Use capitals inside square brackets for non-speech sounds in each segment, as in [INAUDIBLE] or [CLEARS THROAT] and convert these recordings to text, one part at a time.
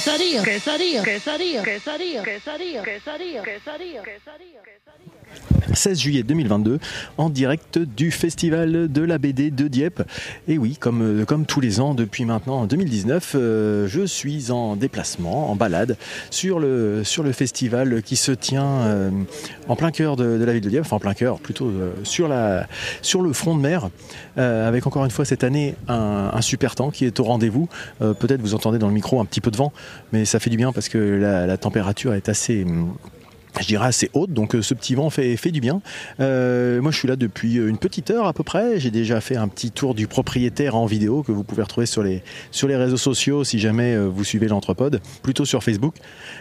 quesadilla, quesadilla, quesadilla, quesadilla, quesadilla, quesadilla, quesadilla, quesadilla. 16 juillet 2022 en direct du festival de la BD de Dieppe. Et oui, comme, euh, comme tous les ans depuis maintenant 2019, euh, je suis en déplacement, en balade sur le, sur le festival qui se tient euh, en plein cœur de, la ville de Dieppe, enfin en plein cœur, plutôt sur, la, sur le front de mer, avec encore une fois cette année un, super temps qui est au rendez-vous. Peut-être vous entendez dans le micro un petit peu de vent, mais ça fait du bien parce que la, température est assez... je dirais assez haute, donc euh, ce petit vent fait, du bien. Euh, moi je suis là depuis une petite heure à peu près, j'ai déjà fait un petit tour du propriétaire en vidéo que vous pouvez retrouver sur les, sur les réseaux sociaux si jamais euh, vous suivez l'entrepode, plutôt sur Facebook.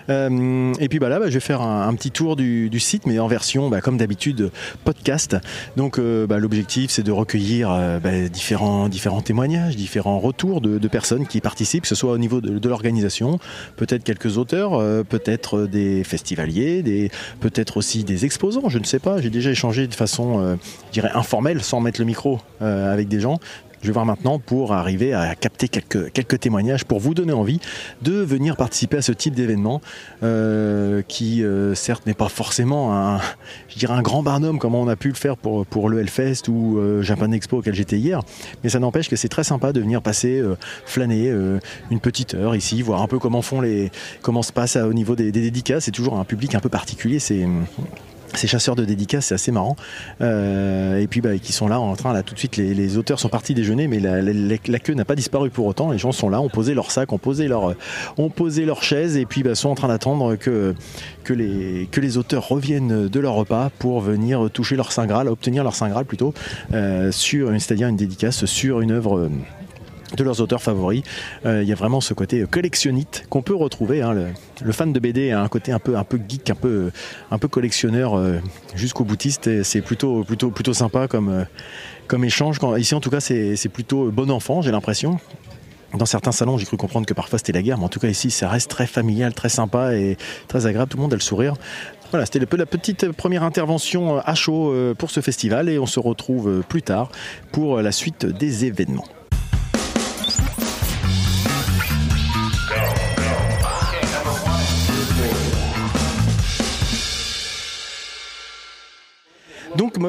Euh, et puis bah là bah, je vais faire un, petit tour du, site mais en version bah, comme d'habitude podcast. Donc euh, bah, l'objectif c'est de recueillir euh, différents, différents témoignages, différents retours de, personnes qui participent, que ce soit au niveau de, l'organisation, peut-être quelques auteurs, euh, peut-être des festivaliers, des peut-être aussi des exposants, je ne sais pas. J'ai déjà échangé de façon, euh, je informelle, sans mettre le micro euh, avec des gens. Je vais voir maintenant pour arriver à capter quelques, quelques témoignages pour vous donner envie de venir participer à ce type d'événement euh, qui, euh, certes, n'est pas forcément un, grand barnum comme on a pu le faire pour, pour le Hellfest ou euh, Japan Expo auquel j'étais hier. Mais ça n'empêche que c'est très sympa de venir passer, flâner une petite heure ici, voir un peu comment font les, comment se passe au niveau des, des dédicaces. C'est toujours un public un peu particulier. C'est ces chasseurs de dédicaces, c'est assez marrant. Euh, et puis bah, qui sont là en train, là tout de suite, les, auteurs sont partis déjeuner, mais la, queue n'a pas disparu pour autant. Les gens sont là, ont posé leur sac, ont posé leur, ont posé chaise, et puis bah, sont en train d'attendre que que les que les auteurs reviennent de leur repas pour venir toucher leur saint graal, obtenir leur saint graal plutôt, euh, c'est-à-dire une dédicace sur une œuvre. De leurs auteurs favoris. Euh, Il y a vraiment ce côté collectionnite qu'on peut retrouver. hein. Le, fan de BD a un côté un peu, geek, un peu, collectionneur euh, jusqu'au boutiste. C'est plutôt, sympa comme, euh, comme échange. Quand, ici, en tout cas, c'est plutôt bon enfant, j'ai l'impression. Dans certains salons, j'ai cru comprendre que parfois c'était la guerre, mais en tout cas ici, ça reste très familial, très sympa et très agréable. Tout le monde a le sourire. Voilà, c'était la petite première intervention à chaud pour ce festival et on se retrouve plus tard pour la suite des événements.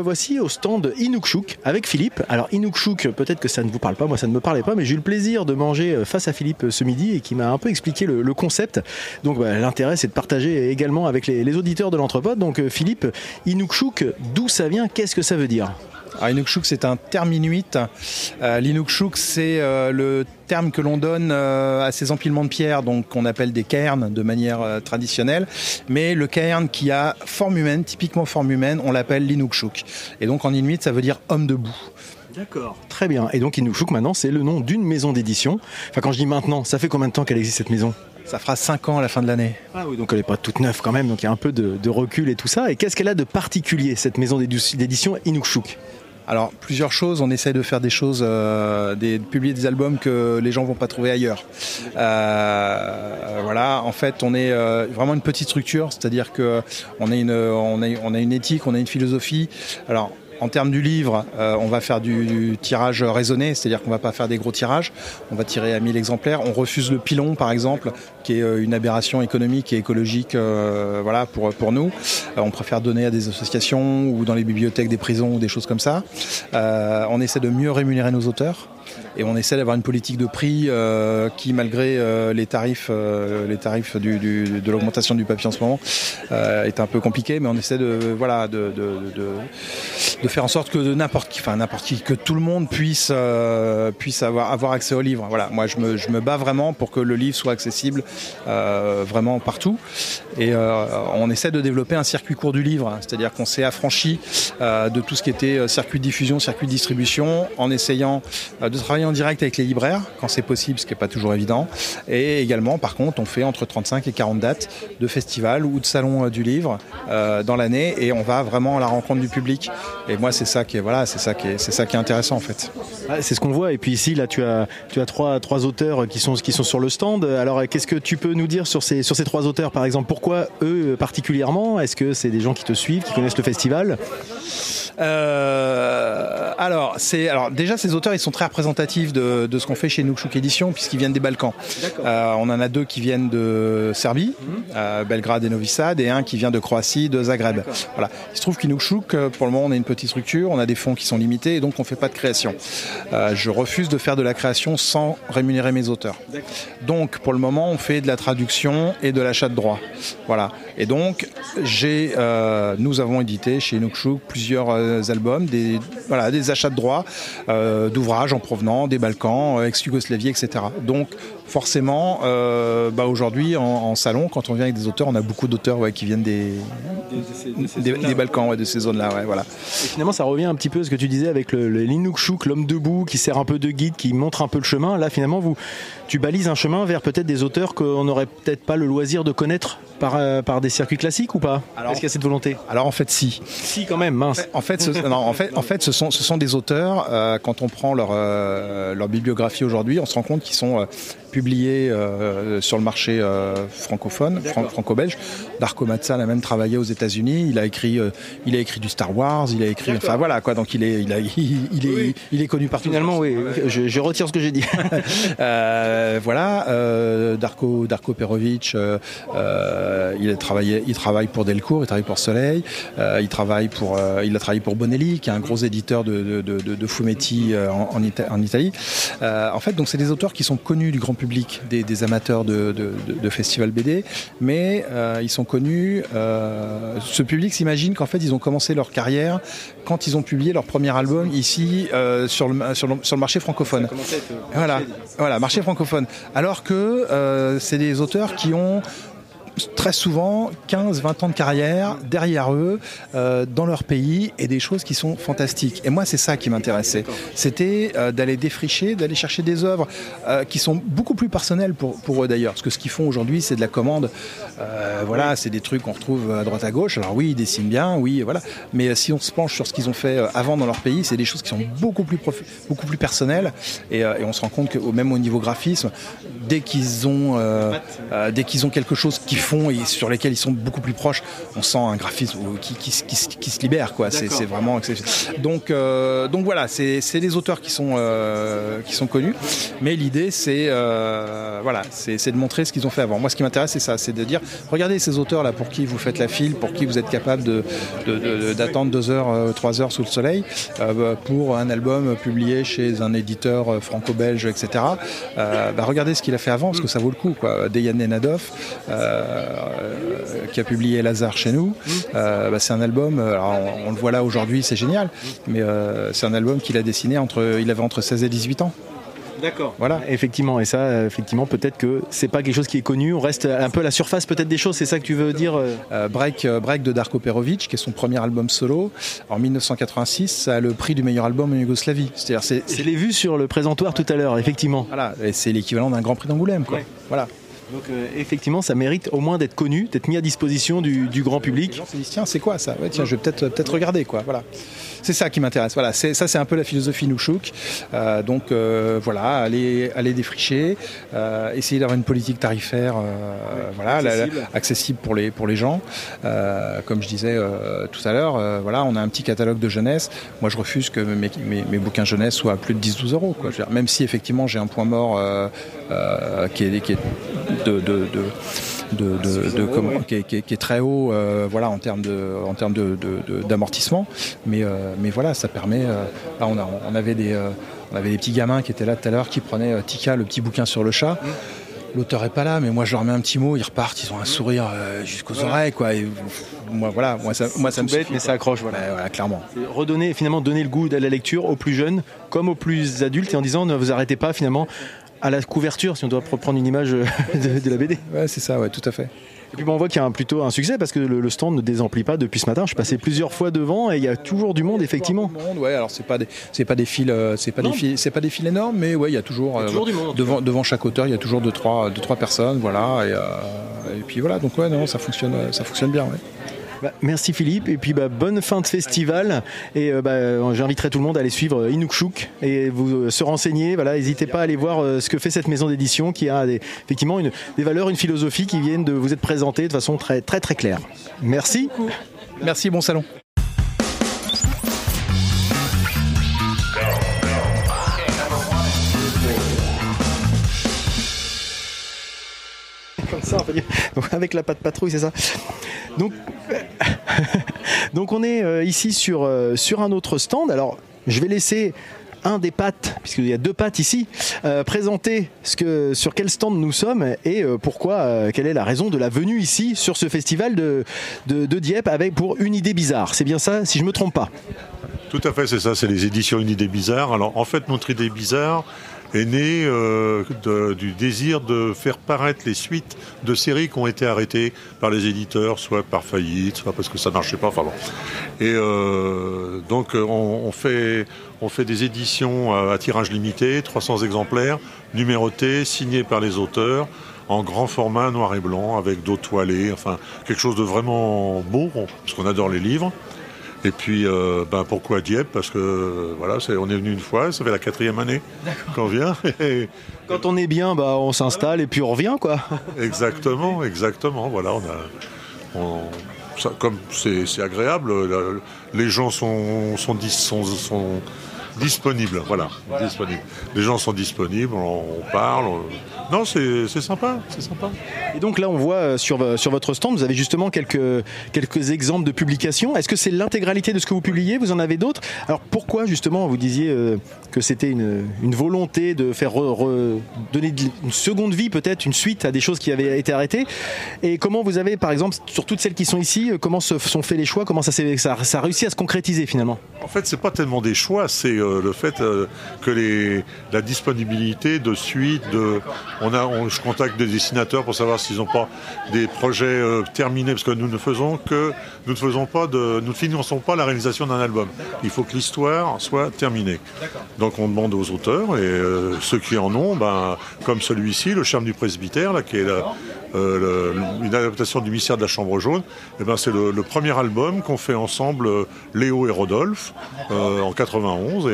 Voici au stand Inukshuk avec Philippe. Alors Inukshuk, peut-être que ça ne vous parle pas, moi ça ne me parlait pas, mais j'ai eu le plaisir de manger euh, face à Philippe euh, ce midi et qui m'a un peu expliqué le, concept. Donc bah, l'intérêt c'est de partager également avec les, auditeurs de l'entrepode. Donc euh, Philippe, Inukshuk, d'où ça vient, qu'est-ce que ça veut dire? Alors, Inukshuk, c'est un terme inuit. Euh, L'Inukshuk, c'est euh, le terme que l'on donne euh, à ces empilements de pierres, donc qu'on appelle des cairns de manière euh, traditionnelle. Mais le cairn qui a forme humaine, typiquement forme humaine, on l'appelle l'Inukshuk. Et donc en inuit, ça veut dire homme debout. D'accord. Très bien. Et donc Inukshuk maintenant c'est le nom d'une maison d'édition. Enfin quand je dis maintenant, ça fait combien de temps qu'elle existe cette maison? Ça fera 5 ans à la fin de l'année. Ah oui, donc elle n'est pas toute neuve quand même, donc il y a un peu de, de recul et tout ça. Et qu'est-ce qu'elle a de particulier, cette maison d'édi- d'édition Inukshuk Alors, plusieurs choses. On essaie de faire des choses, euh, de publier des albums que les gens vont pas trouver ailleurs. Euh, voilà. En fait, on est euh, vraiment une petite structure, c'est-à-dire que on a une, on a, on a une éthique, on a une philosophie. En termes du livre, euh, on va faire du, tirage raisonné, c'est-à-dire qu'on va pas faire des gros tirages. On va tirer à 1000 exemplaires. On refuse le pilon, par exemple, qui est euh, une aberration économique et écologique, euh, voilà, pour nous. On préfère donner à des associations ou dans les bibliothèques des prisons ou des choses comme ça. On essaie de mieux rémunérer nos auteurs et on essaie d'avoir une politique de prix euh, qui, malgré euh, les tarifs, euh, les tarifs de l'augmentation du papier en ce moment, est un peu compliqué. Mais on essaie de voilà de, de, de, faire en sorte que n'importe n'importe qui, que tout le monde puisse puisse avoir avoir accès au livre. Voilà, moi je me, je me bats vraiment pour que le livre soit accessible vraiment partout. Et on essaie de développer un circuit court du livre, hein. c'est-à-dire qu'on s'est affranchi de tout ce qui était circuit de diffusion, circuit de distribution, en essayant de travailler en direct avec les libraires quand c'est possible, ce qui n'est pas toujours évident. Et également, par contre, on fait entre 35 et 40 dates de festivals ou de salons euh, du livre euh, dans l'année et on va vraiment à la rencontre du public. Et moi, c'est ça qui est voilà, c'est ça qui est, c'est ça qui est intéressant en fait. c'est ce qu'on voit. Et puis ici, là, tu as, tu as trois, trois auteurs qui sont, qui sont sur le stand. Alors, qu'est-ce que tu peux nous dire sur ces, sur ces trois auteurs, par exemple? Pourquoi eux particulièrement? Est-ce que c'est des gens qui te suivent, qui connaissent le festival? Euh, alors, c'est alors déjà ces auteurs, ils sont très de, de ce qu'on fait chez Noukchouk Édition puisqu'ils viennent des Balkans. Euh, on en a deux qui viennent de Serbie, mhm. euh, Belgrade et Novi Sad, et un qui vient de Croatie, de Zagreb. Voilà. Il se trouve qu'Inoukchouk, euh, pour le moment, on est une petite structure, on a des fonds qui sont limités, et donc on fait pas de création. Euh, je refuse de faire de la création sans rémunérer mes auteurs. Donc, pour le moment, on fait de la traduction et de l'achat de droits. Voilà. Et donc, j'ai, nous avons édité chez Noukchouk plusieurs albums, des, voilà, des achats de droits d'ouvrages en provenant des Balkans, ex-Yougoslavie, etc. Donc, forcément, bah aujourd'hui, en, salon, quand on vient avec des auteurs, on a beaucoup d'auteurs qui viennent des, des, Balkans, de ces zones-là. voilà. Et finalement, ça revient un petit peu à ce que tu disais avec le, le l'homme debout, qui sert un peu de guide, qui montre un peu le chemin. Là, finalement, vous, tu balises un chemin vers peut-être des auteurs qu'on n'aurait peut-être pas le loisir de connaître par, par des circuits classiques ou pas? Est-ce qu'il y a cette volonté? Alors en fait, si. Si, quand même, mince. En fait, ce, en fait, en fait ce, sont, ce sont des auteurs, euh, quand on prend leur, euh, leur bibliographie aujourd'hui, on se rend compte qu'ils sont euh, publiés sur le marché francophone, franco-belge. Darko Matzal a même travaillé aux États-Unis. Il a écrit, il a écrit du Star Wars. Il a écrit, enfin voilà quoi. Donc il est, il, a, [LAUGHS] il, est, il est connu partout. Finalement, oui. Je, je, retire ce que j'ai dit. [LAUGHS] [LAUGHS] voilà, Darko, Darko Perovic, il a travaillé, il travaille pour Delcourt, il travaille pour Soleil, il travaille pour, il a travaillé pour Bonelli, qui est un gros éditeur de, de, de, fumetti en, en, Italie. en fait, donc c'est des auteurs qui sont connus du grand public, des, des amateurs de, festival BD, mais ils sont connus. ce public s'imagine qu'en fait, ils ont commencé leur carrière quand ils ont publié leur premier album ici sur, le, sur, le, sur, le, marché francophone. Voilà, voilà, marché francophone. Alors que c'est des auteurs qui ont très souvent 15-20 ans de carrière derrière eux, euh, dans leur pays, et des choses qui sont fantastiques. Et moi, c'est ça qui m'intéressait. C'était euh, d'aller défricher, d'aller chercher des œuvres euh, qui sont beaucoup plus personnelles pour, pour eux d'ailleurs. Parce que ce qu'ils font aujourd'hui, c'est de la commande. voilà, c'est des trucs qu'on retrouve à droite à gauche. Alors oui, ils dessinent bien, oui, voilà. Mais si on se penche sur ce qu'ils ont fait avant dans leur pays, c'est des choses qui sont beaucoup plus, beaucoup plus personnelles. Et, et, on se rend compte que même au niveau graphisme, dès qu'ils ont, dès qu'ils ont quelque chose qui et sur lesquels ils sont beaucoup plus proches, on sent un graphisme qui, se libère. Quoi. C'est, vraiment Donc, euh, donc voilà, c'est, des auteurs qui sont, euh, qui sont connus, mais l'idée c'est, euh, voilà, c'est, de montrer ce qu'ils ont fait avant. Moi, ce qui m'intéresse, c'est ça, c'est de dire, regardez ces auteurs-là pour qui vous faites la file, pour qui vous êtes capable d'attendre deux heures, trois heures sous le soleil, pour un album publié chez un éditeur franco-belge, etc. Bah, regardez ce qu'il a fait avant, parce que ça vaut le coup. Quoi. Dejan Nenadov, qui a publié Lazare chez nous. Euh, bah, c'est un album, euh, on, le voit là aujourd'hui, c'est génial, mais c'est un album qu'il a dessiné entre, il avait entre 16 et 18 ans. D'accord. Voilà. Effectivement, et ça, effectivement, peut-être que c'est pas quelque chose qui est connu. On reste un peu à la surface, peut-être des choses. C'est ça que tu veux dire Break, Break de Darko Perovic, qui est son premier album solo en 1986, ça a le prix du meilleur album en Yougoslavie. C'est-à-dire, c'est, les vues sur le présentoir tout à l'heure, effectivement. Voilà, et c'est l'équivalent d'un Grand Prix d'Angoulême, quoi. Voilà. Donc euh, effectivement, ça mérite au moins d'être connu, d'être mis à disposition du, grand public. Les gens se disent tiens, c'est quoi ça Tiens, je vais peut-être peut-être regarder quoi. Voilà. C'est ça qui m'intéresse. Voilà, c'est ça, c'est un peu la philosophie Nouchouk. Euh, donc euh, voilà, aller aller défricher, essayer d'avoir une politique tarifaire, voilà, accessible. pour les pour les gens. comme je disais tout à l'heure, voilà, on a un petit catalogue de jeunesse. Moi, je refuse que mes, mes, bouquins jeunesse soient à plus de 10-12 euros. Quoi. même si effectivement j'ai un point mort qui est, qui est de, de, de, de qui, est, qui, est, très haut euh, voilà, en termes d'amortissement. Mais, euh, mais voilà, ça permet. Euh, là, on, a, on, avait des, on avait des petits gamins qui étaient là tout à l'heure qui prenaient Tika, le petit bouquin sur le chat. L'auteur est pas là, mais moi je leur mets un petit mot, ils repartent, ils ont un sourire jusqu'aux oreilles, quoi. Et moi, voilà, moi ça, moi ça me bête, mais ça accroche, voilà, clairement. Redonner, finalement, donner le goût de la lecture aux plus jeunes comme aux plus adultes, et en disant ne vous arrêtez pas finalement à la couverture, si on doit reprendre une image euh, de, la BD. Ouais, c'est ça, ouais, tout à fait. Et puis on voit qu'il y a plutôt un succès parce que le, stand ne désemplit pas depuis ce matin. Je suis passé plusieurs fois devant et il y a toujours du monde effectivement. Monde, ouais. Alors c'est pas des c'est pas des fils euh, c'est pas des c'est pas des fils énormes mais ouais il y a toujours, euh, du monde, devant devant chaque auteur il y a toujours deux trois deux trois personnes voilà et, et puis voilà donc ouais non ça fonctionne ça fonctionne bien ouais. Bah, merci Philippe, et puis bah, bonne fin de festival. Et euh, bah, j'inviterai tout le monde à aller suivre euh, Inukshuk et vous se renseigner. Voilà, n'hésitez pas à aller voir ce que fait cette maison d'édition qui a effectivement une, des valeurs, une philosophie qui viennent de vous être présentées de façon très très très claire. Merci. Merci, bon salon. [LAUGHS] avec la patte patrouille, c'est ça. [LAUGHS] Donc, on est euh, ici sur, euh, sur un autre stand. Alors, je vais laisser un des pattes, puisqu'il y a deux pattes ici, euh, présenter sur quel stand nous sommes et pourquoi, quelle est la raison de la venue ici sur ce festival de, Dieppe avec pour une idée bizarre. C'est bien ça, si je me trompe pas? Tout à fait, c'est ça, c'est les éditions Une idée bizarre. Alors en fait, notre idée bizarre, est né euh, du désir de faire paraître les suites de séries qui ont été arrêtées par les éditeurs, soit par faillite, soit parce que ça marchait pas. Enfin bon. Et euh, donc on, fait, on fait des éditions à, tirage limité, 300 exemplaires, numérotés, signés par les auteurs en grand format noir et blanc avec dos toilés, enfin quelque chose de vraiment beau parce qu'on adore les livres. Et puis, euh, ben, pourquoi Dieppe? Parce que voilà, on est venu une fois, ça fait la quatrième année qu'on vient. [LAUGHS] Quand on est bien, bah, on s'installe et puis on revient, quoi. [LAUGHS] Exactement, exactement. Voilà, on a, comme c'est agréable, les gens sont, sont, sont, sont disponibles. Voilà, disponibles. Les gens sont disponibles, on, parle. Non, c'est sympa, c'est sympa. Et donc là, on voit euh, sur, sur votre stand, vous avez justement quelques, quelques exemples de publications. Est-ce que c'est l'intégralité de ce que vous publiez? Vous en avez d'autres? Alors pourquoi justement vous disiez euh, que c'était une, une, volonté de faire donner une seconde vie, peut-être une suite à des choses qui avaient été arrêtées? Et comment vous avez, par exemple, sur toutes celles qui sont ici, euh, comment se sont faits les choix? Comment ça, ça, ça a réussi à se concrétiser finalement? En fait, c'est pas tellement des choix, c'est le fait que les, la disponibilité de suite, de on a, je contacte des dessinateurs pour savoir s'ils n'ont pas des projets euh, terminés, parce que nous ne faisons que, nous ne faisons pas de, nous ne finançons pas la réalisation d'un album. Il faut que l'histoire soit terminée. Donc on demande aux auteurs et euh, ceux qui en ont, ben, comme celui-ci, le charme du presbytère, là, qui est euh, une adaptation du mystère de la Chambre jaune. Et eh ben c'est le, premier album qu'on fait ensemble, Léo et Rodolphe, en 91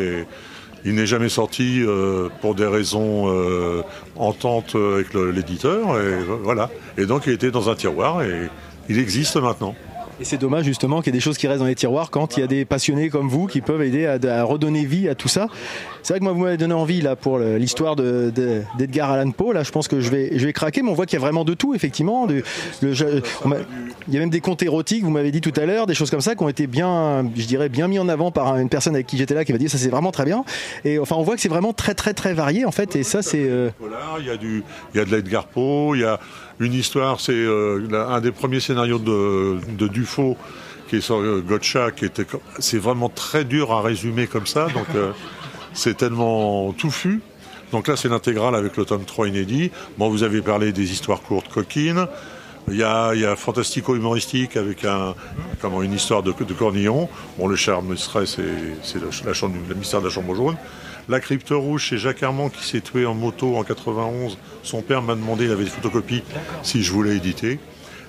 il n'est jamais sorti euh, pour des raisons euh, entente avec l'éditeur. Voilà. Et donc il était dans un tiroir et il existe maintenant. Et c'est dommage justement qu'il y ait des choses qui restent dans les tiroirs quand il y a des passionnés comme vous qui peuvent aider à, redonner vie à tout ça. C'est vrai que moi vous m'avez donné envie là pour l'histoire d'Edgar Allan Poe. Là je pense que je vais, je vais craquer, mais on voit qu'il y a vraiment de tout effectivement. il y a même des contes érotiques, vous m'avez dit tout à l'heure, des choses comme ça qui ont été bien, je dirais, bien mis en avant par une personne avec qui j'étais là qui m'a dit ça c'est vraiment très bien. Et enfin on voit que c'est vraiment très très très varié en fait. Et ça c'est. Euh, il y a du, il y a de l'Edgar Poe, il y a une histoire, c'est euh, un des premiers scénarios de, de Dufaux qui est sur euh, Gotcha, qui était, c'est vraiment très dur à résumer comme ça, donc euh, [LAUGHS] c'est tellement touffu. Donc là, c'est l'intégrale avec le tome 3 inédit. Bon, vous avez parlé des histoires courtes coquines. Il y a, il y a fantastico-humoristique avec un, comment, une histoire de, de Cornillon. Bon, le charme serait, c'est, c'est la, chambre, le mystère de la chambre jaune. La crypte rouge, c'est Jacques Armand qui s'est tué en moto en 91. Son père m'a demandé, il avait des photocopies, si je voulais éditer.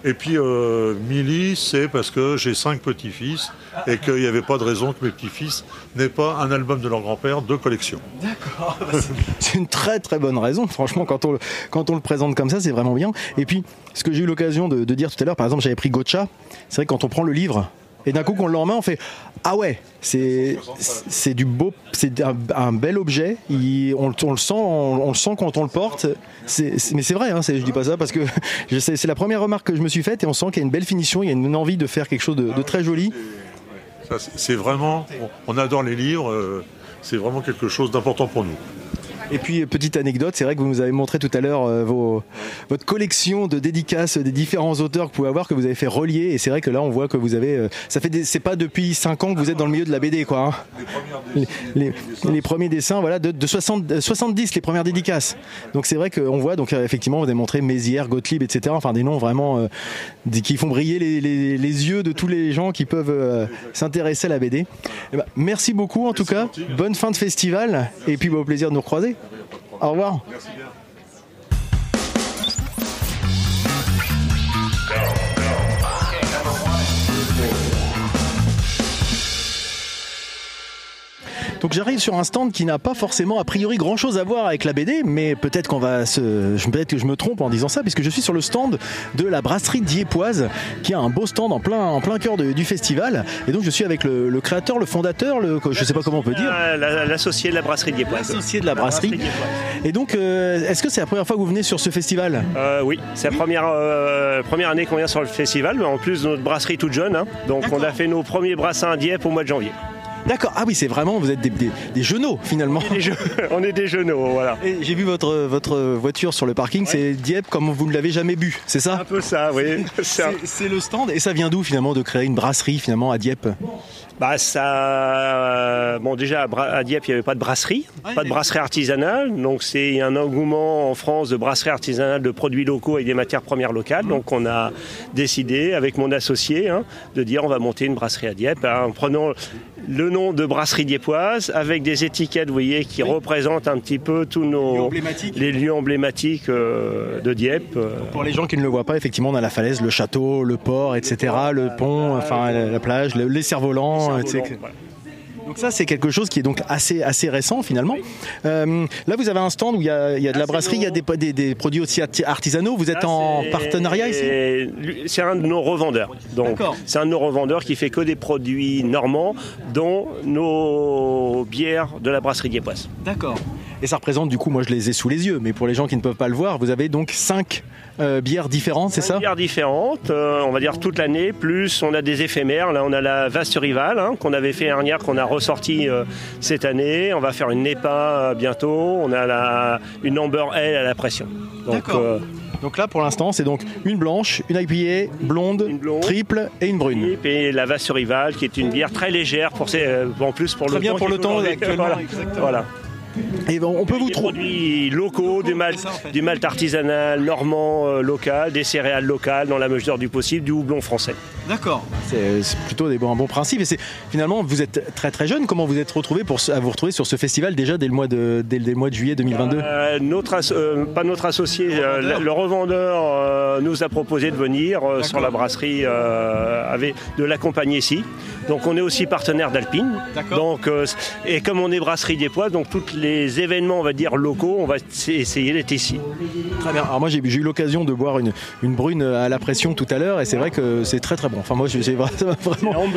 Et puis euh, Milly, c'est parce que j'ai cinq petits-fils et qu'il n'y avait pas de raison que mes petits-fils n'aient pas un album de leur grand-père de collection. D'accord. [LAUGHS] c'est une très très bonne raison. Franchement, quand on, quand on le présente comme ça, c'est vraiment bien. Et puis, ce que j'ai eu l'occasion de, de, dire tout à l'heure, par exemple, j'avais pris Gotcha. C'est vrai que quand on prend le livre, et d'un coup, qu'on le remet, on fait Ah ouais, c'est c'est du beau, c'est un, bel objet. on, le sent, on, le sent quand on le porte. mais c'est vrai, hein, je dis pas ça parce que [LAUGHS] c'est la première remarque que je me suis faite et on sent qu'il y a une belle finition, il y a une envie de faire quelque chose de, très joli. C'est vraiment, on adore les livres, euh, c'est vraiment quelque chose d'important pour nous. Et puis, petite anecdote, c'est vrai que vous nous avez montré tout à l'heure euh, votre collection de dédicaces des différents auteurs que vous pouvez avoir, que vous avez fait relier. Et c'est vrai que là, on voit que vous avez. Euh, ça fait c'est pas depuis 5 ans que vous êtes dans le milieu de la BD, quoi. Hein. Les, premiers dessins, voilà, de, 60, 70, les premières dédicaces. Donc c'est vrai qu'on voit, donc effectivement, vous avez montré Mézières, Gottlieb, etc. Enfin, des noms vraiment euh, qui font briller les, yeux de tous les gens qui peuvent s'intéresser à la BD. Eh ben, merci beaucoup, en tout cas. Bonne fin de festival. Et puis, bah, au plaisir de nous recroiser. Au revoir. Merci bien. Donc j'arrive sur un stand qui n'a pas forcément a priori grand chose à voir avec la BD, mais peut-être qu'on va se, peut-être que je me trompe en disant ça, puisque je suis sur le stand de la brasserie Diepoise, qui a un beau stand en plein, en plein cœur de- du festival. Et donc je suis avec le, le créateur, le fondateur, le, je sais pas comment on peut dire. Euh, la- L'associé de la brasserie Diepoise. Associé de la brasserie. Diepoise. Et donc, euh, est-ce que c'est la première fois que vous venez sur ce festival? Euh, oui, c'est la première, euh, première année qu'on vient sur le festival, mais en plus de notre brasserie toute jeune. hein. Donc on a fait nos premiers brassins à Dieppe au mois de janvier. D'accord. Ah oui, c'est vraiment, vous êtes des, des, des genoux finalement. Des jeux- on est des jeunes, voilà. Et J'ai vu votre, votre voiture sur le parking, c'est Dieppe comme vous ne l'avez jamais bu, c'est ça? Un peu ça, oui. C'est un- C'est c'est le stand et ça vient d'où finalement de créer une brasserie finalement à Dieppe? Bah ça, bon déjà à Bra- à Dieppe il n'y avait pas de brasserie, pas de brasserie artisanale, donc c'est un engouement en France de brasserie artisanale de produits locaux avec des matières premières locales. Donc on a décidé avec mon associé hein, de dire on va monter une brasserie à Dieppe hein, en prenant le nom de brasserie diepoise avec des étiquettes, vous voyez, qui représentent un petit peu tous nos les lieux emblématiques euh, de Dieppe. euh, Pour les gens qui ne le voient pas, effectivement, on a la falaise, le château, le port, etc., le pont, enfin la, la plage, le- les cerfs-volants, etc. voilà. Donc ça, c'est quelque chose qui est donc assez, assez récent finalement. Euh, là, vous avez un stand où il y a, il y a de la c'est brasserie, il y a des, des, des produits aussi arti- artisanaux. Vous êtes Là, en partenariat ici? C'est un de nos revendeurs. Donc, D'accord. c'est un de nos revendeurs qui fait que des produits normands, dont nos bières de la brasserie Diepoise. D'accord. Et ça représente, du coup, moi je les ai sous les yeux, mais pour les gens qui ne peuvent pas le voir, vous avez donc cinq euh, bières différentes, c'est ça? bières différentes, euh, on va dire toute l'année, plus on a des éphémères. Là, on a la Vaste Rivale hein, qu'on avait fait dernière, qu'on a ressorti euh, cette année. On va faire une NEPA bientôt. On a la, une Amber Ale à la pression. Donc, euh, Donc là, pour l'instant, c'est donc une blanche, une IPA, blonde, Une blonde. triple et une brune. et la Vaste Rivale, qui est une bière très légère pour euh, en plus pour Très le bien temps pour le temps aujourd'hui. actuellement, [LAUGHS] Voilà. exactement. Voilà. Et bon, on peut vous des trouver. produits locaux, du malt, c'est ça, en fait. du malt artisanal, normand, euh, local, des céréales locales dans la mesure du possible, du houblon français. D'accord. C'est c'est plutôt des bons, un bon principe. Et c'est finalement, vous êtes très très jeune. Comment vous êtes retrouvé pour à vous retrouver sur ce festival déjà dès le mois de dès, le mois de juillet 2022 Euh, notre euh, pas notre associé, euh, le, le revendeur euh, nous a proposé de venir euh, sur la brasserie, euh, avec, de l'accompagner ici. Donc on est aussi partenaire d'Alpine. D'accord. Donc euh, et comme on est brasserie des poids, donc tous les événements, on va dire locaux, on va essayer d'être ici. Très bien. Alors moi j'ai eu l'occasion de boire une, une brune à la pression tout à l'heure et c'est vrai que c'est très très bon. Enfin moi j'ai [LAUGHS] vraiment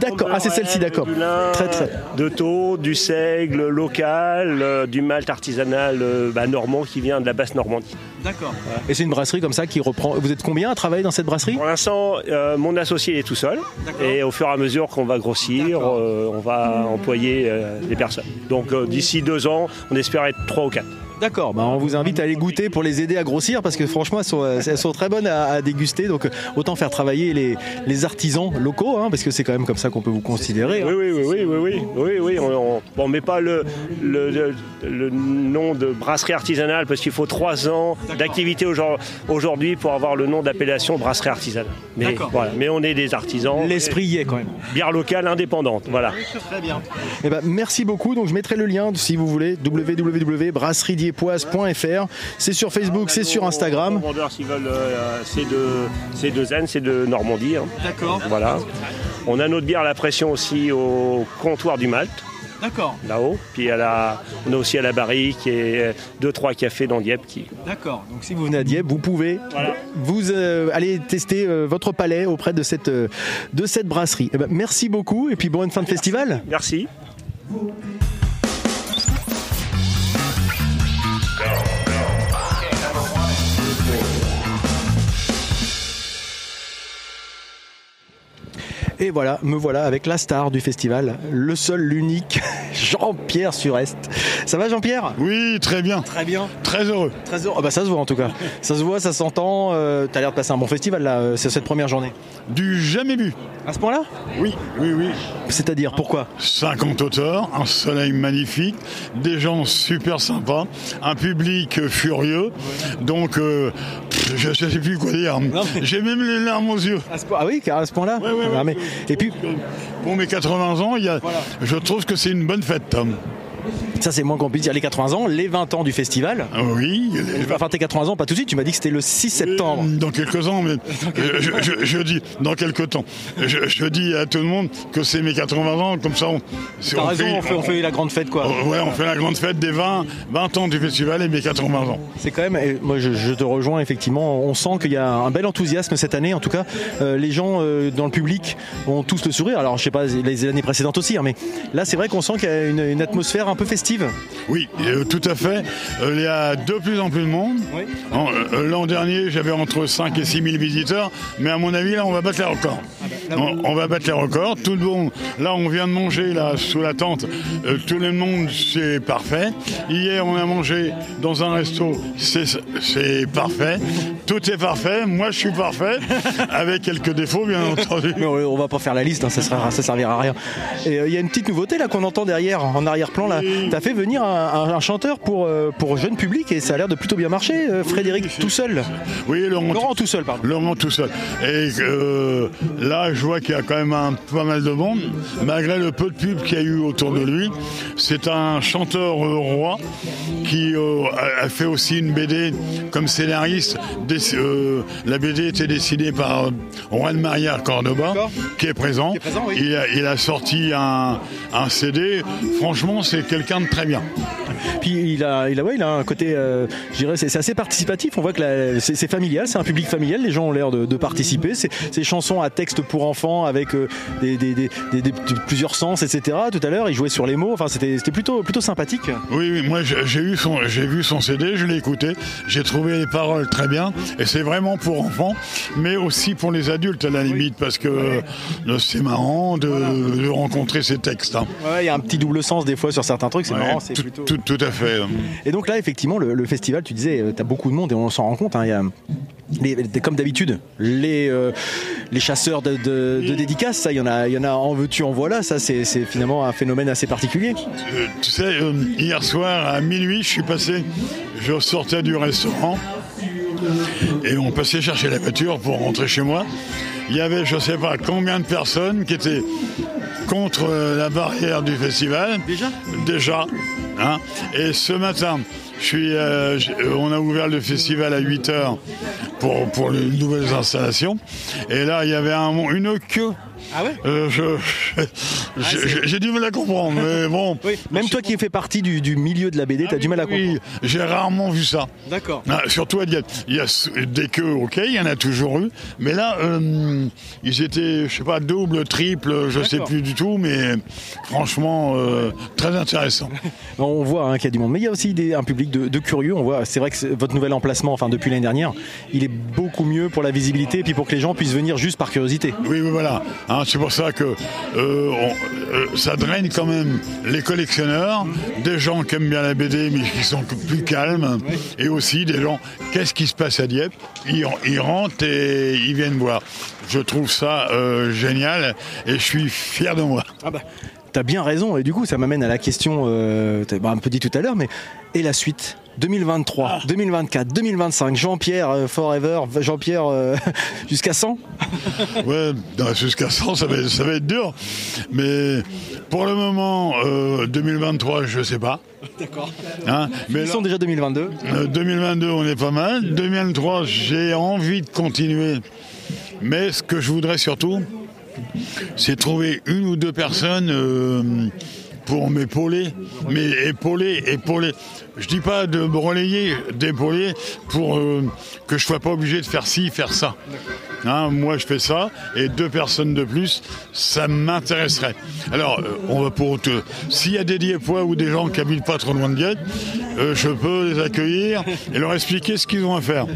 D'accord. Ah, c'est celle-ci, d'accord. Très, très. De taux, du seigle local, euh, du malt artisanal euh, bah, normand qui vient de la basse Normandie. D'accord. Et c'est une brasserie comme ça qui reprend. Vous êtes combien à travailler dans cette brasserie? Pour l'instant, euh, mon associé est tout seul. Et au fur et à mesure qu'on va grossir, euh, on va employer euh, des personnes. Donc euh, d'ici deux ans, on espère être trois ou quatre. D'accord. Bah, on vous invite à aller goûter pour les aider à grossir parce que franchement elles sont, elles sont très bonnes à, à déguster. Donc autant faire travailler les, les artisans locaux hein, parce que c'est quand même comme ça qu'on peut vous considérer. hein. Oui, oui, oui, oui, oui, oui, oui, oui. On, on met pas le, le, le- le nom de brasserie artisanale parce qu'il faut trois ans d'activité aujourd- aujourd'hui pour avoir le nom d'appellation brasserie artisanale. Mais, D'accord. voilà. Mais on est des artisans. L'esprit y est quand même. Bière locale indépendante. Voilà. Très bien. Eh ben, merci beaucoup. Donc je mettrai le lien si vous voulez www.brasserieDiepoise.fr. C'est sur Facebook, c'est sur Instagram. S'ils veulent, euh, c'est de, Zen, c'est de Normandie. hein. D'accord. Voilà. On a notre bière à la pression aussi au comptoir du Malte, D'accord. là-haut. Puis à la, on a aussi à la barrique et deux, trois cafés dans Dieppe qui. D'accord. Donc si vous venez à Dieppe, vous pouvez Voilà. vous euh, aller tester euh, votre palais auprès de cette euh, de cette brasserie. Eh ben, merci beaucoup et puis bonne fin de festival. Merci. Et voilà, me voilà avec la star du festival, le seul, l'unique, [LAUGHS] Jean-Pierre Surest. Ça va Jean-Pierre? Oui, très bien, Très bien. très heureux. Très heureux. Ah bah ça se voit en tout cas. [LAUGHS] Ça se voit, ça s'entend. Euh, T'as l'air de passer un bon festival là, euh, c'est cette première journée. Du jamais vu. À ce point-là Oui, oui, oui. C'est-à-dire pourquoi 50 auteurs, un soleil magnifique, des gens super sympas, un public furieux. Donc, euh, pff, je ne sais plus quoi dire. mais- J'ai même les larmes aux yeux. à ce point- Ah oui, car à ce point-là Ouais, ouais, ouais. Mais- Et puis, Pour mes 80 ans, y a, je trouve que c'est une bonne fête, Tom. Ça, c'est moins qu'on puisse dire. Les 80 ans, les 20 ans du festival. Ah Oui, les- Enfin, tes 80 ans, pas tout de suite. Tu m'as dit que c'était le 6 septembre. Dans quelques ans, mais euh, je, je- je dis dans quelques temps. Je, je dis à tout le monde que c'est mes 80 ans, comme ça on, T'as raison, on fait, on fait la grande fête, quoi. Ouais, on fait la grande fête des 20, 20 ans du festival et mes 80 ans. C'est quand même, et moi je, je te rejoins effectivement, on sent qu'il y a un bel enthousiasme cette année. En tout cas, euh, les gens euh, dans le public ont tous le sourire. Alors je sais pas les années précédentes aussi, hein, mais là c'est vrai qu'on sent qu'il y a une, une atmosphère un peu festive. Oui, euh, tout à fait. Euh, il y a de plus en plus de monde. Euh, L'an dernier, j'avais entre 5 et 6 000 visiteurs, mais à mon avis, là, on va battre les records. on, on va battre les records. Tout le monde, là, on vient de manger là sous la tente. Euh, tout le monde, c'est parfait. Hier, on a mangé dans un resto, c'est parfait. Tout est parfait. Moi, je suis parfait, [LAUGHS] avec quelques défauts, bien entendu. Mais on, va pas faire la liste, hein, ça, sera, ça servira à rien. Et euh, il y a une petite nouveauté là qu'on entend derrière, en arrière-plan là. Fait venir un, un- un chanteur pour, euh, pour jeune public et ça a l'air de plutôt bien marcher. euh, Frédéric tout seul. Oui, Laurent, Laurent tout seul, pardon. Laurent tout seul. Et euh, là, je vois qu'il y a quand même un, pas mal de monde, malgré le peu de pub qu'il y a eu autour de lui. C'est un chanteur euh, roi qui euh, a, fait aussi une BD comme scénariste. Des- la BD était dessinée par Juan Maria Cordoba, qui est présent. Qui est présent, oui. il, a, il a sorti un, un CD. Franchement, c'est quelqu'un très bien. Puis il a, il a, ouais, il a un côté, euh, je dirais, c'est assez participatif. On voit que c'est familial, c'est un public familial. Les gens ont l'air de, de participer. C'est c'est chansons à texte pour enfants avec euh, des, des- des- des- des- plusieurs sens, etc. Tout à l'heure, il jouait sur les mots. Enfin, c'était plutôt, plutôt sympathique. Oui, oui, moi j'ai j'ai eu son, j'ai vu son CD, je l'ai écouté, j'ai trouvé les paroles très bien, et c'est vraiment pour enfants, mais aussi pour les adultes à la limite, parce que euh, c'est marrant de, de rencontrer ces textes. hein. Ouais, il y a un petit double sens des fois sur certains trucs. C'est Ouais, marrant. c'est tout, plutôt- tout- tout à fait. Et donc là, effectivement, le, le festival, tu disais, tu as beaucoup de monde et on s'en rend compte. hein, il y a les- comme d'habitude, les, euh, les chasseurs de, de- de dédicaces, ça, il y en a, il y en a en veux-tu, en voilà. Ça, c'est c'est finalement un phénomène assez particulier. Euh, tu sais, euh, hier soir à minuit, je suis passé, je sortais du restaurant, et on passait chercher la voiture pour rentrer chez moi. Il y avait, je sais pas combien de personnes qui étaient contre euh, la barrière du festival? Déjà? Déjà. hein. et ce matin, je suis, euh, euh, on a ouvert le festival à 8 heures pour, pour les nouvelles installations. Et là, il y avait un, une queue. Ah ouais Euh, je- [LAUGHS] J'ai du mal à comprendre, mais [LAUGHS] bon. Même toi qui fais partie du, du milieu de la BD, tu as du mal à comprendre. Oui, j'ai rarement vu ça. D'accord. Ah, surtout à Dieppe. Il y a des queues, ok, il y en a toujours eu. Mais là, euh, ils étaient, je sais pas, double, triple, je sais plus du tout, mais franchement, très intéressant. [LAUGHS] On voit hein, qu'il y a du monde, mais il y a aussi des- un public de, de curieux. On voit, c'est vrai que votre nouvel emplacement, enfin depuis l'année dernière, il est beaucoup mieux pour la visibilité et puis pour que les gens puissent venir juste par curiosité. Oui, oui, voilà. Hein, c'est pour ça que euh, on- euh, ça draine quand même les collectionneurs, des gens qui aiment bien la BD mais qui sont plus calmes, et aussi des gens. Qu'est-ce qui se passe à Dieppe? Ils, ils rentrent et ils viennent voir. Je trouve ça euh, génial et je suis fier de moi. Ah bah, t'as bien raison. Et du coup, ça m'amène à la question, euh, t'as bah, un peu dit tout à l'heure, mais et la suite? 2023, 2024, 2025, Jean-Pierre euh, Forever, Jean-Pierre euh, [LAUGHS] jusqu'à 100 Ouais, non, jusqu'à 100, ça va, être- ça va être dur. Mais pour le moment, euh, 2023, je sais pas. D'accord. Hein, mais Ils là- sont déjà 2022. Euh, 2022, on est pas mal. 2023, j'ai envie de continuer. Mais ce que je voudrais surtout, c'est trouver une ou deux personnes euh, pour m'épauler. Mais épauler, épauler. Je dis pas de me relayer, d'épauler pour euh, que je sois pas obligé de faire ci, faire ça. Hein, moi, je fais ça, et deux personnes de plus, ça m'intéresserait. Alors, euh, on va pour te- s'il y a des Diepois ou des gens qui habitent pas trop loin de Dieppe, euh, je peux les accueillir et leur expliquer ce qu'ils ont à faire.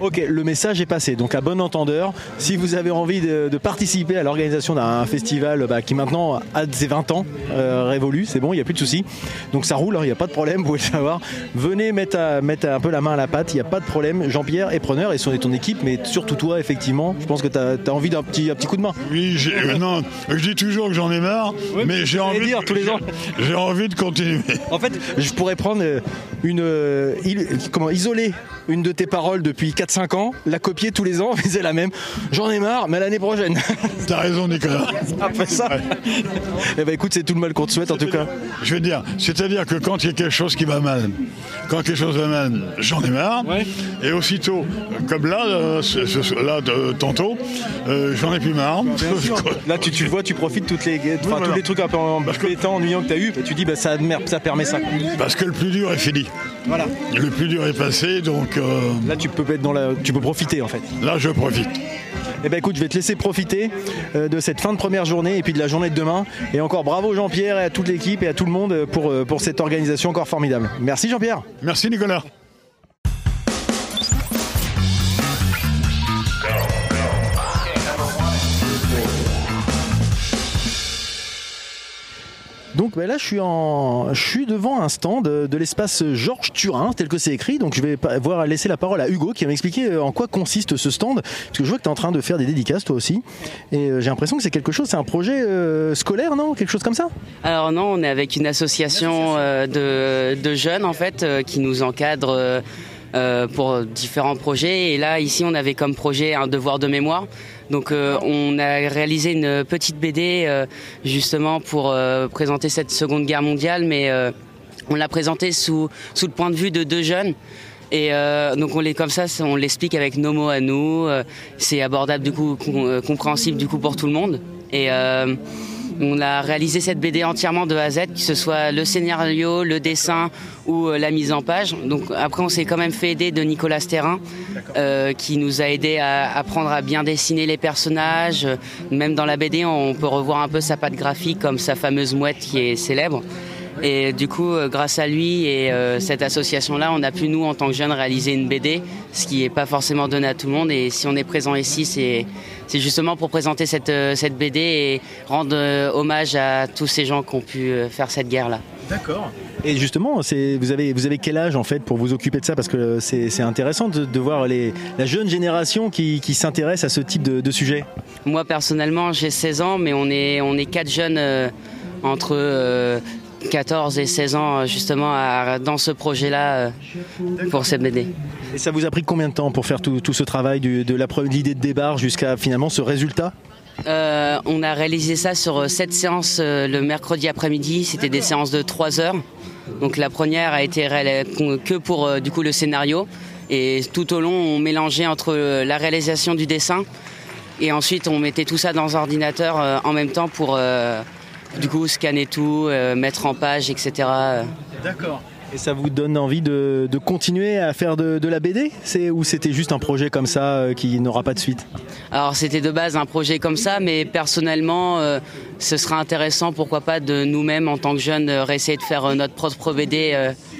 Ok, le message est passé. Donc à bon entendeur, si vous avez envie de, participer à l'organisation d'un festival bah, qui maintenant a ses 20 ans euh, révolus, c'est bon, il n'y a plus de soucis. Donc ça roule, hein, il n'y a pas de problème, vous pouvez le savoir. Venez mettre, à- mettre un peu la main à la pâte, il n'y a pas de problème. Jean-Pierre est preneur et son et ton équipe, mais surtout toi effectivement, je pense que tu as, envie d'un petit, un petit coup de main. Oui, euh, non, je dis toujours que j'en ai marre, mais j'ai envie, dire, tous les ans. j'ai envie de continuer. En fait, je pourrais prendre une, comment, isoler une de tes paroles depuis 4-5 ans, la copier tous les ans, [LAUGHS] c'est la même. J'en ai marre, mais l'année prochaine. T'as raison, Nicolas. Après ça. Eh ben écoute, c'est tout le mal qu'on te souhaite en tout cas. Je veux dire, c'est-à-dire que quand il y a quelque chose qui va mal, quand quelque chose va mal, j'en ai marre. Et aussitôt, comme là, euh, là de, tantôt, euh, j'en ai plus marre. [LAUGHS] Là, tu, tu le vois, tu profites toutes les, tous les trucs un peu embêtants, ennuyants que tu as eu, tu dis bah, ça, ça permet ça. Parce que le plus dur est fini. Voilà. Le plus dur est passé, donc. Euh, là, tu peux être dans la, tu peux profiter en fait. Là, je profite. Eh ben écoute, je vais te laisser profiter de cette fin de première journée et puis de la journée de demain. Et encore bravo Jean-Pierre et à toute l'équipe et à tout le monde pour, pour cette organisation encore formidable. Merci Jean-Pierre. Merci Nicolas. Donc ben là, je suis, en, je suis devant un stand de, l'espace Georges Turin, tel que c'est écrit. Donc je vais voir laisser la parole à Hugo qui va m'expliquer euh, en quoi consiste ce stand. Parce que je vois que tu es en train de faire des dédicaces toi aussi. Et euh, j'ai l'impression que c'est quelque chose, c'est un projet euh, scolaire, non? Quelque chose comme ça? Alors non, on est avec une association de, de, jeunes en fait qui nous encadre pour différents projets. Et là, ici, on avait comme projet un devoir de mémoire. Donc euh, on a réalisé une petite BD euh, justement pour euh, présenter cette Seconde Guerre mondiale, mais on l'a présentée sous, sous le point de vue de deux jeunes. Et donc on les comme ça, on l'explique avec nos mots à nous. c'est abordable du coup, compréhensible du coup pour tout le monde. Et on a réalisé cette BD entièrement de A à Z, que ce soit le scénario, le dessin ou euh, la mise en page. Donc après, on s'est quand même fait aider de Nicolas Sterrin, euh, qui nous a aidé à apprendre à bien dessiner les personnages. Même dans la BD, on peut revoir un peu sa patte graphique, comme sa fameuse mouette qui est célèbre. Et du coup, euh, grâce à lui et cette association-là, on a pu, nous, en tant que jeunes, réaliser une BD, ce qui n'est pas forcément donné à tout le monde. Et si on est présent ici, c'est c'est justement pour présenter cette, euh, cette BD et rendre euh, hommage à tous ces gens qui ont pu euh, faire cette guerre-là. D'accord. Et justement, vous avez, vous avez quel âge en fait pour vous occuper de ça? Parce que c'est intéressant de, voir les, la jeune génération qui, qui s'intéresse à ce type de, sujet. Moi personnellement, j'ai 16 ans, mais on est, on est quatre jeunes entre 14 et 16 ans justement dans ce projet-là pour cette BD. Et ça vous a pris combien de temps pour faire tout, ce travail de l'idée de débarre jusqu'à finalement ce résultat? Euh, on a réalisé ça sur sept séances euh, le mercredi après-midi. C'était des séances de 3 heures. Donc la première a été que pour euh, du coup le scénario. Et tout au long, on mélangeait entre la réalisation du dessin et ensuite on mettait tout ça dans ordinateur en même temps pour du coup scanner tout, mettre en page, etc. D'accord. Et ça vous donne envie de, continuer à faire de, la BD C'est Ou c'était juste un projet comme ça euh, qui n'aura pas de suite? Alors c'était de base un projet comme ça, mais personnellement, euh, ce sera intéressant, pourquoi pas, de nous-mêmes en tant que jeunes, euh, réessayer de faire notre propre BD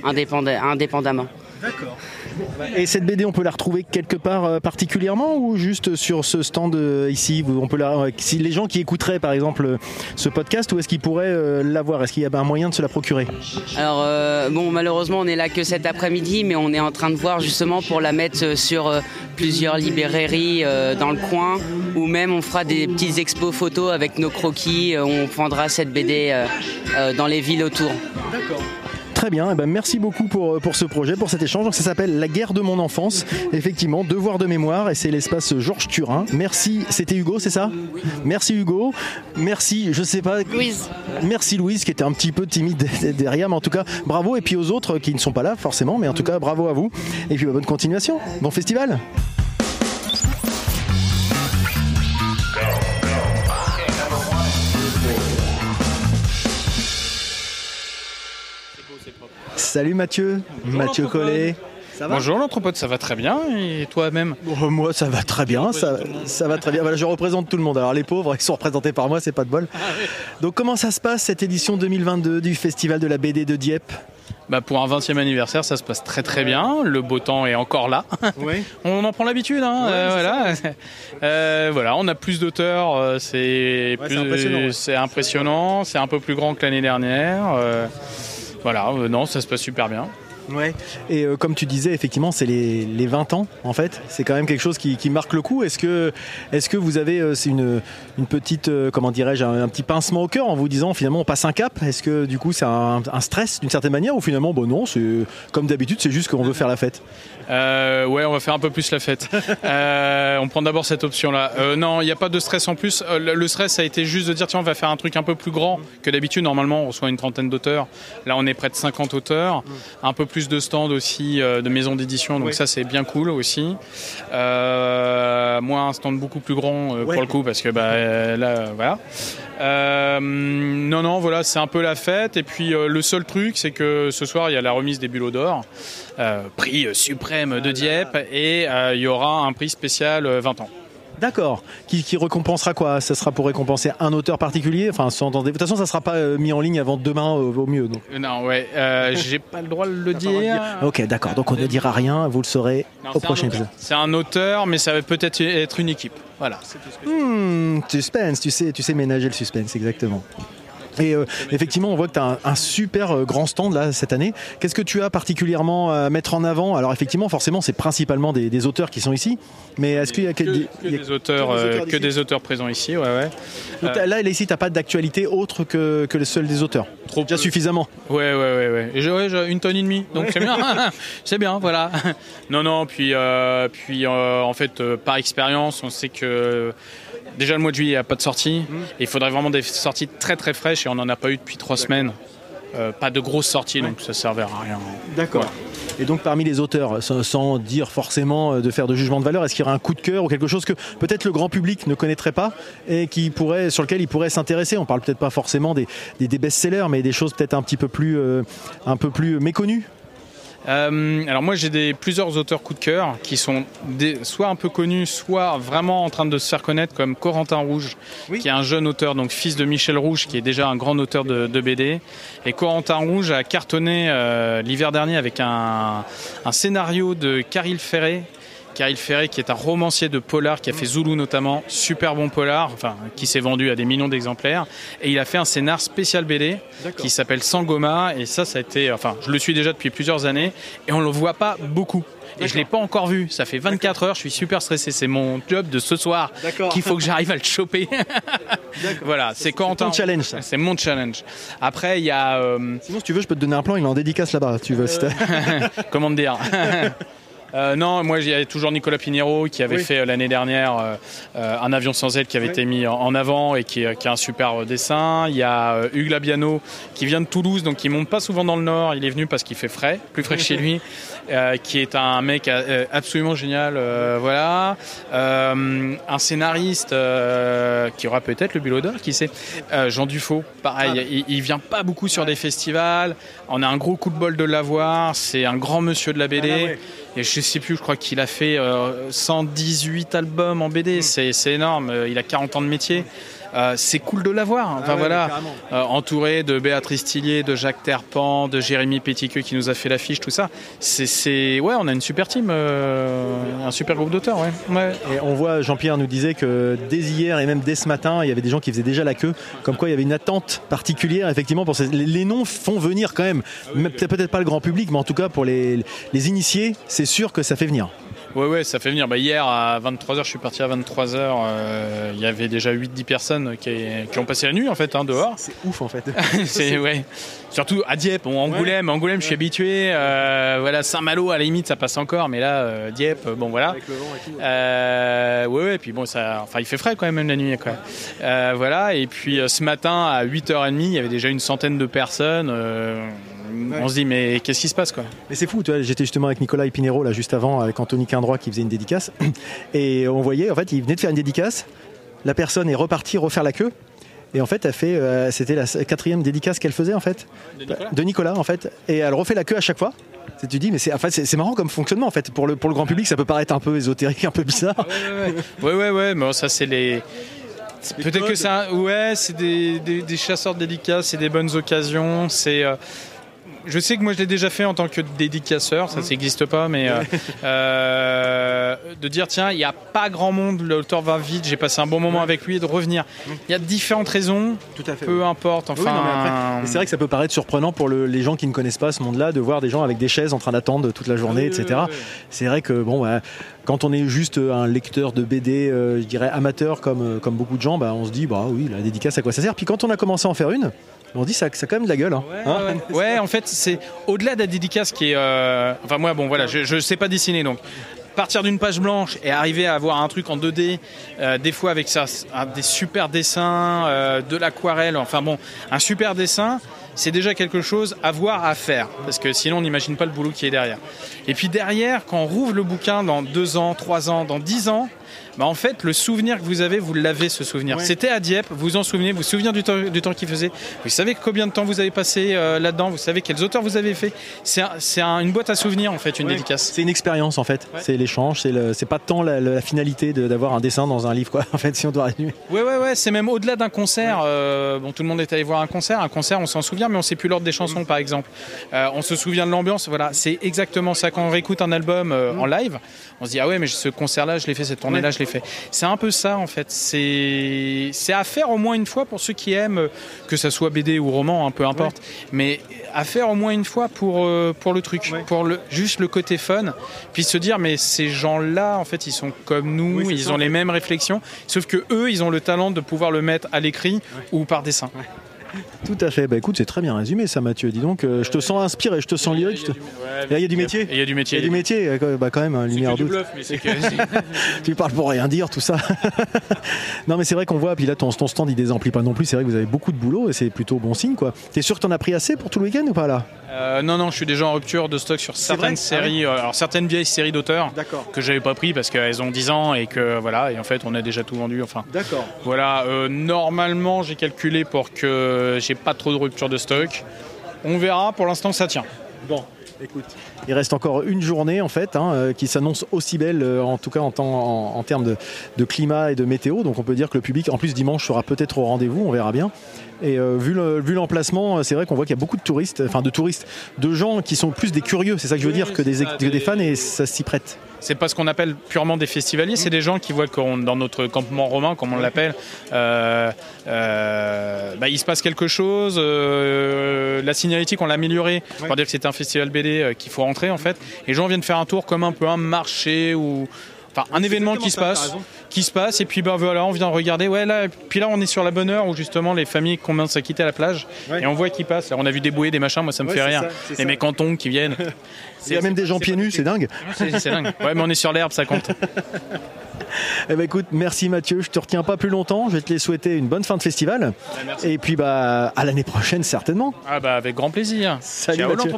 indépendamment. D'accord. Et cette BD, on peut la retrouver quelque part euh, particulièrement ou juste sur ce stand euh, ici? On peut la, si les gens qui écouteraient par exemple ce podcast, où est-ce qu'ils pourraient euh, l'avoir Est-ce qu'il y a un moyen de se la procurer? Alors bon, malheureusement, on est là que cet après-midi, mais on est en train de voir justement pour la mettre sur plusieurs librairies dans le coin, ou même on fera des petites expos photos avec nos croquis. on prendra cette BD dans les villes autour. D'accord. Très bien, et eh ben merci beaucoup pour, euh, pour ce projet, pour cet échange. ça s'appelle La guerre de mon enfance, effectivement, devoir de mémoire, et c'est l'espace Georges Turin. Merci, c'était Hugo, c'est ça? Merci Hugo, merci, je sais pas. Louise. Merci Louise, qui était un petit peu timide [LAUGHS] derrière, mais en tout cas, bravo, et puis aux autres qui ne sont pas là forcément, mais en tout cas, bravo à vous, et puis bah, bonne continuation, bon festival Salut Mathieu, Mathieu Collet. Bonjour l'anthropode, ça va très bien et toi-même? Moi ça va très bien, ça, ça va très bien. Voilà, je représente tout le monde. Alors les pauvres, ils sont représentés par moi, c'est pas de bol. Ah Donc comment ça se passe cette édition 2022 du Festival de la BD de Dieppe? Bah pour un 20e anniversaire, ça se passe très très bien. Le beau temps est encore là. [LAUGHS] Oui. on en prend l'habitude. Hein. Euh, voilà. [LAUGHS] Euh, voilà, on a plus d'auteurs. Euh, c'est impressionnant. C'est un peu plus grand que l'année dernière. Voilà, euh, non, ça se passe super bien. Ouais. Et euh, comme tu disais, effectivement, c'est les, les 20 ans, en fait. C'est quand même quelque chose qui, marque le coup. Est-ce que, vous avez euh, une, petite, comment dirais-je, un, petit pincement au cœur en vous disant finalement on passe un cap? Est-ce que du coup c'est un, stress d'une certaine manière ou finalement, bon non, comme d'habitude, c'est juste qu'on veut faire la fête? Euh, ouais, on va faire un peu plus la fête. [LAUGHS] Euh, on prend d'abord cette option-là. Euh, non, il n'y a pas de stress en plus. Euh, le- stress, ça a été juste de dire tiens, on va faire un truc un peu plus grand que d'habitude. Normalement, on reçoit une trentaine d'auteurs. Là, on est près de 50 auteurs. Un peu plus de stands aussi, de maisons d'édition. Donc ça, c'est bien cool aussi. Euh, moi, un stand beaucoup plus grand euh, Ouais. pour le coup, parce que bah, là, voilà. Euh, non, non, voilà, c'est un peu la fête. Et puis euh, le seul truc, c'est que ce soir, il y a la remise des bulots d'or, prix euh, suprême de Dieppe, et euh, il y aura un prix spécial euh, 20 ans. D'accord. Qui, qui récompensera quoi? Ça sera pour récompenser un auteur particulier? Enfin, sans, de toute façon, ça sera pas euh, mis en ligne avant demain au, au mieux. Donc. Euh, Non, ouais, euh, [LAUGHS] j'ai pas le droit de le dire. Ok, d'accord. Donc on ne dira rien. Vous le saurez Non, au prochain épisode. C'est un auteur, mais ça va peut-être être une équipe. Voilà. Hmm, suspense, tu sais, tu sais ménager le suspense, exactement. Et euh, effectivement, on voit que tu as un, un super euh, grand stand là cette année. Qu'est-ce que tu as particulièrement à mettre en avant? Alors effectivement, forcément, c'est principalement des, des auteurs qui sont ici, mais est-ce qu'il y a que, que des, que il y a- des auteurs, que des euh, que des auteurs présents ici, ouais, ouais. Donc, euh, là, ici, t'as pas d'actualité autre que, que le seul des auteurs? Trop Déjà peu. suffisamment. Ouais, ouais, ouais, ouais. Et une tonne et demie, donc c'est bien. [LAUGHS] c'est bien, voilà. [LAUGHS] Non, non, puis, puis en fait, par expérience, on sait que déjà le mois de juillet, il n'y a pas de sortie. Et il faudrait vraiment des sorties très très fraîches et on n'en a pas eu depuis trois semaines. Euh, pas de grosses sorties, donc ça servait à rien. D'accord. Et donc parmi les auteurs, sans, dire forcément euh, de faire de jugement de valeur, est-ce qu'il y aurait un coup de cœur ou quelque chose que peut-être le grand public ne connaîtrait pas et qui pourrait, sur lequel il pourrait s'intéresser? On parle peut-être pas forcément des, des- des best-sellers, mais des choses peut-être un petit peu plus, euh, un peu plus méconnues. Euh, alors moi j'ai des plusieurs auteurs coup de cœur qui sont des- soit un peu connus, soit vraiment en train de se faire connaître comme Corentin Rouge, Oui. qui est un jeune auteur, donc fils de Michel Rouge, qui est déjà un grand auteur de, de BD. Et Corentin Rouge a cartonné euh, l'hiver dernier avec un, un scénario de Caril Ferré. Caril Ferré, qui est un romancier de polar, qui a fait Zulu notamment, super bon polar, enfin, qui s'est vendu à des millions d'exemplaires. Et il a fait un scénar spécial BD qui s'appelle Sangoma. Et ça, ça a été, enfin, je le suis déjà depuis plusieurs années et on le voit pas beaucoup. Et je l'ai pas encore vu. Ça fait 24 heures. Je suis super stressé. C'est mon job de ce soir D'accord. qu'il faut que j'arrive à le choper. [LAUGHS] voilà, c'est ton challenge. C'est mon challenge. Après, il y a euh, Sinon, si tu veux, je peux te donner un plan, il est en dédicace là-bas. Tu veux, t'as- [LAUGHS] comment te dire? [LAUGHS] Euh, non, moi il y a toujours Nicolas Pinheiro qui avait Oui. fait euh, l'année dernière euh, un avion sans aile qui avait été mis en, avant et qui, qui a un super dessin. Il y a Hugues Labiano qui vient de Toulouse, donc il monte pas souvent dans le Nord. Il est venu parce qu'il fait frais, plus frais que chez lui, euh, qui est un mec absolument génial. voilà, un scénariste qui aura peut-être le bulot d'or, qui sait. Jean Dufaux, pareil, il, il vient pas beaucoup sur des festivals. On a un gros coup de bol de l'avoir. C'est un grand monsieur de la BD. Et je sais plus, je crois qu'il a fait euh, 118 albums en BD. C'est c'est énorme. Euh, Il a 40 ans de métier. Euh, c'est cool de l'avoir. Enfin voilà, Euh, entouré de Béatrice Tillier, de Jacques Terpan, de Jérémy Pétiqueux qui nous a fait l'affiche, tout ça. C'est c'est ouais, on a une super team, euh, un super groupe d'auteurs, ouais. ouais. Et on voit, Jean-Pierre nous disait que dès hier et même dès ce matin, il y avait des gens qui faisaient déjà la queue, comme quoi il y avait une attente particulière, effectivement, pour ces... les, noms font venir quand même, peut-être peut-être pas le grand public, mais en tout cas pour les, les initiés, c'est sûr que ça fait venir. Ouais, ouais, ça fait venir. Bah, hier, à 23h, je suis parti à 23h. euh, Il y avait déjà 8-10 personnes qui, qui ont passé la nuit, en fait, hein, dehors. C'est ouf en fait. [LAUGHS] c'est ouais. Surtout à Dieppe, bon, Angoulême, Angoulême, je suis habitué. euh, voilà, Saint-Malo, à la limite, ça passe encore, mais là, euh, Dieppe, bon, voilà. Euh, ouais, ouais, puis bon, ça, enfin, il fait frais quand même, même la nuit, quoi. Euh, voilà, et puis ce matin, à 8h30, il y avait déjà une centaine de personnes. On se dit, mais qu'est-ce qui se passe, quoi? Mais c'est fou, tu vois, j'étais justement avec Nicolas Pinero là juste avant, avec Anthony Quindroit qui faisait une dédicace, [CLEARS THROAT] et on voyait, en fait, il venait de faire une dédicace, la personne est repartie refaire la queue, et en fait, elle fait, euh, c'était la quatrième dédicace qu'elle faisait en fait, De Nicolas? En fait, et elle refait la queue à chaque fois. Tu te dis, mais c'est, en fait, c'est, c'est marrant comme fonctionnement en fait. Pour le, pour le grand public, ça peut paraître un peu ésotérique, un peu bizarre. Ouais, ouais, ouais, mais bon, ça, c'est les. Peut-être que c'est un- ouais, c'est des, des- des chasseurs de dédicaces, c'est des bonnes occasions, c'est. euh, je sais que moi je l'ai déjà fait en tant que dédicaceur, ça n'existe pas, mais euh, [LAUGHS] euh, de dire tiens, il n'y a pas grand monde, l'auteur va vite, j'ai passé un bon moment avec lui, et de revenir. Il y a différentes raisons, Tout à fait. peu importe. Oui, Enfin, mais après, c'est vrai que ça peut paraître surprenant pour le- les gens qui ne connaissent pas ce monde-là de voir des gens avec des chaises en train d'attendre toute la journée, Oui, oui, etc. oui, oui. C'est vrai que bon, bah, quand on est juste un lecteur de BD, euh, je dirais amateur comme, euh, comme beaucoup de gens, bah, on se dit bah oui, la dédicace à quoi ça sert? Puis quand on a commencé à en faire une, on dit ça, ça a quand même de la gueule. hein. Hein Ouais, ouais, en fait, c'est au-delà de la dédicace qui est. euh, Enfin, moi, bon, voilà, je, je sais pas dessiner donc. Partir d'une page blanche et arriver à avoir un truc en 2D, euh, des fois avec ça, des super dessins, euh, de l'aquarelle, enfin bon, un super dessin, c'est déjà quelque chose à voir, à faire, parce que sinon on n'imagine pas le boulot qui est derrière. Et puis derrière, quand on rouvre le bouquin dans deux ans, trois ans, dans dix ans, bah en fait, le souvenir que vous avez, vous l'avez ce souvenir. Ouais. C'était à Dieppe, vous vous en souvenez, vous vous souvenez du temps, du temps qu'il faisait, vous savez combien de temps vous avez passé euh, là-dedans, vous savez quels auteurs vous avez fait. C'est un- c'est un- une boîte à souvenirs en fait, une Ouais. dédicace. C'est une expérience en fait. Ouais. C'est l'échange. C'est pas tant la, la finalité d'avoir un dessin dans un livre quoi. [LAUGHS] En fait, si on doit résumer. Ouais, ouais, ouais, c'est même au-delà d'un concert. euh, bon, tout le monde est allé voir un concert. Un concert, on s'en souvient, mais on sait plus l'ordre des chansons, par exemple. Euh, on se souvient de l'ambiance. Voilà, c'est exactement ça. Quand on réécoute un album en live, on se dit ah ouais, mais ce concert-là, je l'ai fait, cette tournée-là, je l'ai fait. C'est un peu ça en fait. C'est c'est à faire au moins une fois pour ceux qui aiment, que ça soit BD ou roman, hein, peu importe. Mais à faire au moins une fois pour euh, pour le truc, pour le juste le côté fun, puis se dire mais ces gens-là, en fait, ils sont comme nous, Oui, ils ça, ont les mêmes réflexions, sauf que eux, ils ont le talent de pouvoir le mettre à l'écrit ou par dessin. Tout à fait. Bah écoute, c'est très bien résumé ça, Mathieu. Dis donc, euh, je te sens inspiré, je te sens lyrique. te- il y a du métier. Il y a du Il métier. y a du métier, euh, bah quand même, C'est lumière doute. bluff, mais c'est que- [LAUGHS] tu parles pour rien dire, tout ça. [LAUGHS] non, mais c'est vrai qu'on voit, puis là, ton, ton stand, il désemplit pas non plus. C'est vrai que vous avez beaucoup de boulot et c'est plutôt bon signe, quoi. T'es sûr que t'en as pris assez pour tout le week-end ou pas, là? Euh, non, non, je suis déjà en rupture de stock sur certaines Ah séries, alors certaines vieilles séries d'auteurs que j'avais pas pris parce qu'elles ont 10 ans et que voilà, et en fait on a déjà tout vendu. Enfin, D'accord. voilà, euh, normalement j'ai calculé pour que j'ai pas trop de rupture de stock. On verra, pour l'instant ça tient. Bon, écoute. Il reste encore une journée, en fait, hein, euh, qui s'annonce aussi belle, euh, en tout cas en, temps- en- en termes de, de climat et de météo. Donc on peut dire que le public, en plus, dimanche, sera peut-être au rendez-vous, on verra bien. Et euh, vu le- vu l'emplacement, c'est vrai qu'on voit qu'il y a beaucoup de touristes, enfin de touristes, de gens qui sont plus des curieux, c'est ça que je veux Oui, dire, que des, que fans et ça s'y prête. C'est pas ce qu'on appelle purement des festivaliers, c'est des gens qui voient que dans notre campement romain, comme on l'appelle, euh, euh, bah, il se passe quelque chose. euh, la signalétique, on l'a améliorée pour dire que c'est un festival BD qu'il faut en fait. Et les gens viennent faire un tour comme un peu un marché ou enfin un événement qui se passe, qui se passe. Et puis bah voilà, on vient regarder. Ouais là, puis là on est sur la bonne heure où justement les familles commencent à quitter la plage Ouais. et on voit qui passent. Là, on a vu des bouées, des machins. Moi ça me Ouais, fait rire. ça, les ça. mécantons qui viennent. [LAUGHS] Il y a [LAUGHS] même des gens pieds nus, c'est dingue. C'est c'est dingue. Ouais, mais on est sur l'herbe, ça compte. [LAUGHS] Eh ben écoute, merci Mathieu, je te retiens pas plus longtemps, je vais te les souhaiter une bonne fin de festival. merci. Et puis bah à l'année prochaine certainement. Ah bah avec grand plaisir. Salut, Ciao Mathieu.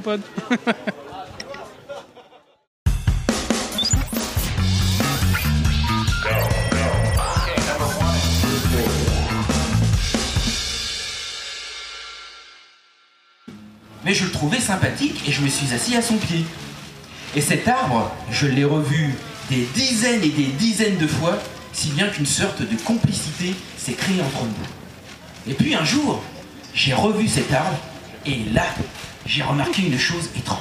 Mais je le trouvais sympathique et je me suis assis à son pied. Et cet arbre, je l'ai revu des dizaines et des dizaines de fois, si bien qu'une sorte de complicité s'est créée entre nous. Et puis un jour, j'ai revu cet arbre, et là, j'ai remarqué une chose étrange.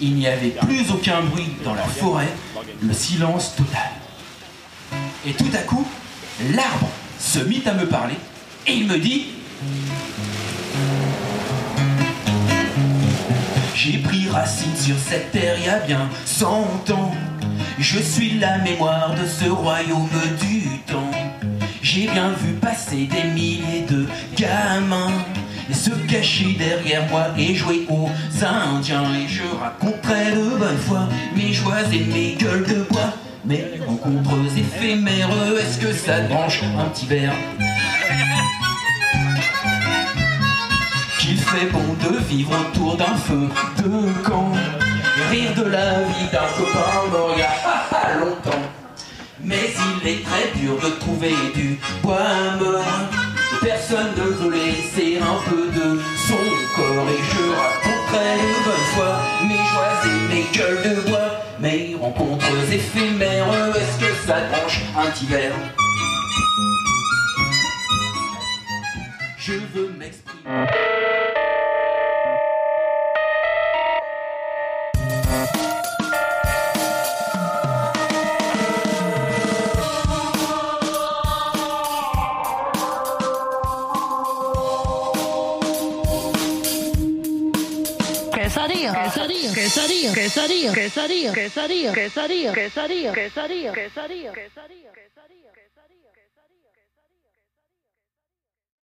Il n'y avait plus aucun bruit dans la forêt, le silence total. Et tout à coup, l'arbre se mit à me parler, et il me dit J'ai pris racine sur cette terre il y a bien cent ans. Je suis la mémoire de ce royaume du temps. J'ai bien vu passer des milliers de gamins et se cacher derrière moi et jouer aux Indiens. Et je raconterai de bonne foi mes joies et mes gueules de bois. Mes rencontres éphémères, est-ce que ça branche un petit verre? Fait bon de vivre autour d'un feu de camp rire de la vie d'un copain mort il y a ah, longtemps. Mais il est très dur de trouver du bois mort. Personne ne veut laisser un peu de son corps et je raconterai de bonne foi mes joies et mes gueules de bois, mes rencontres éphémères. Est-ce que ça branche un petit Je veux m'exprimer. Quesadilla, quesadilla, quesadilla, quesadilla, quesadilla, quesadilla, quesadilla, quesadilla, quesadilla, quesadilla.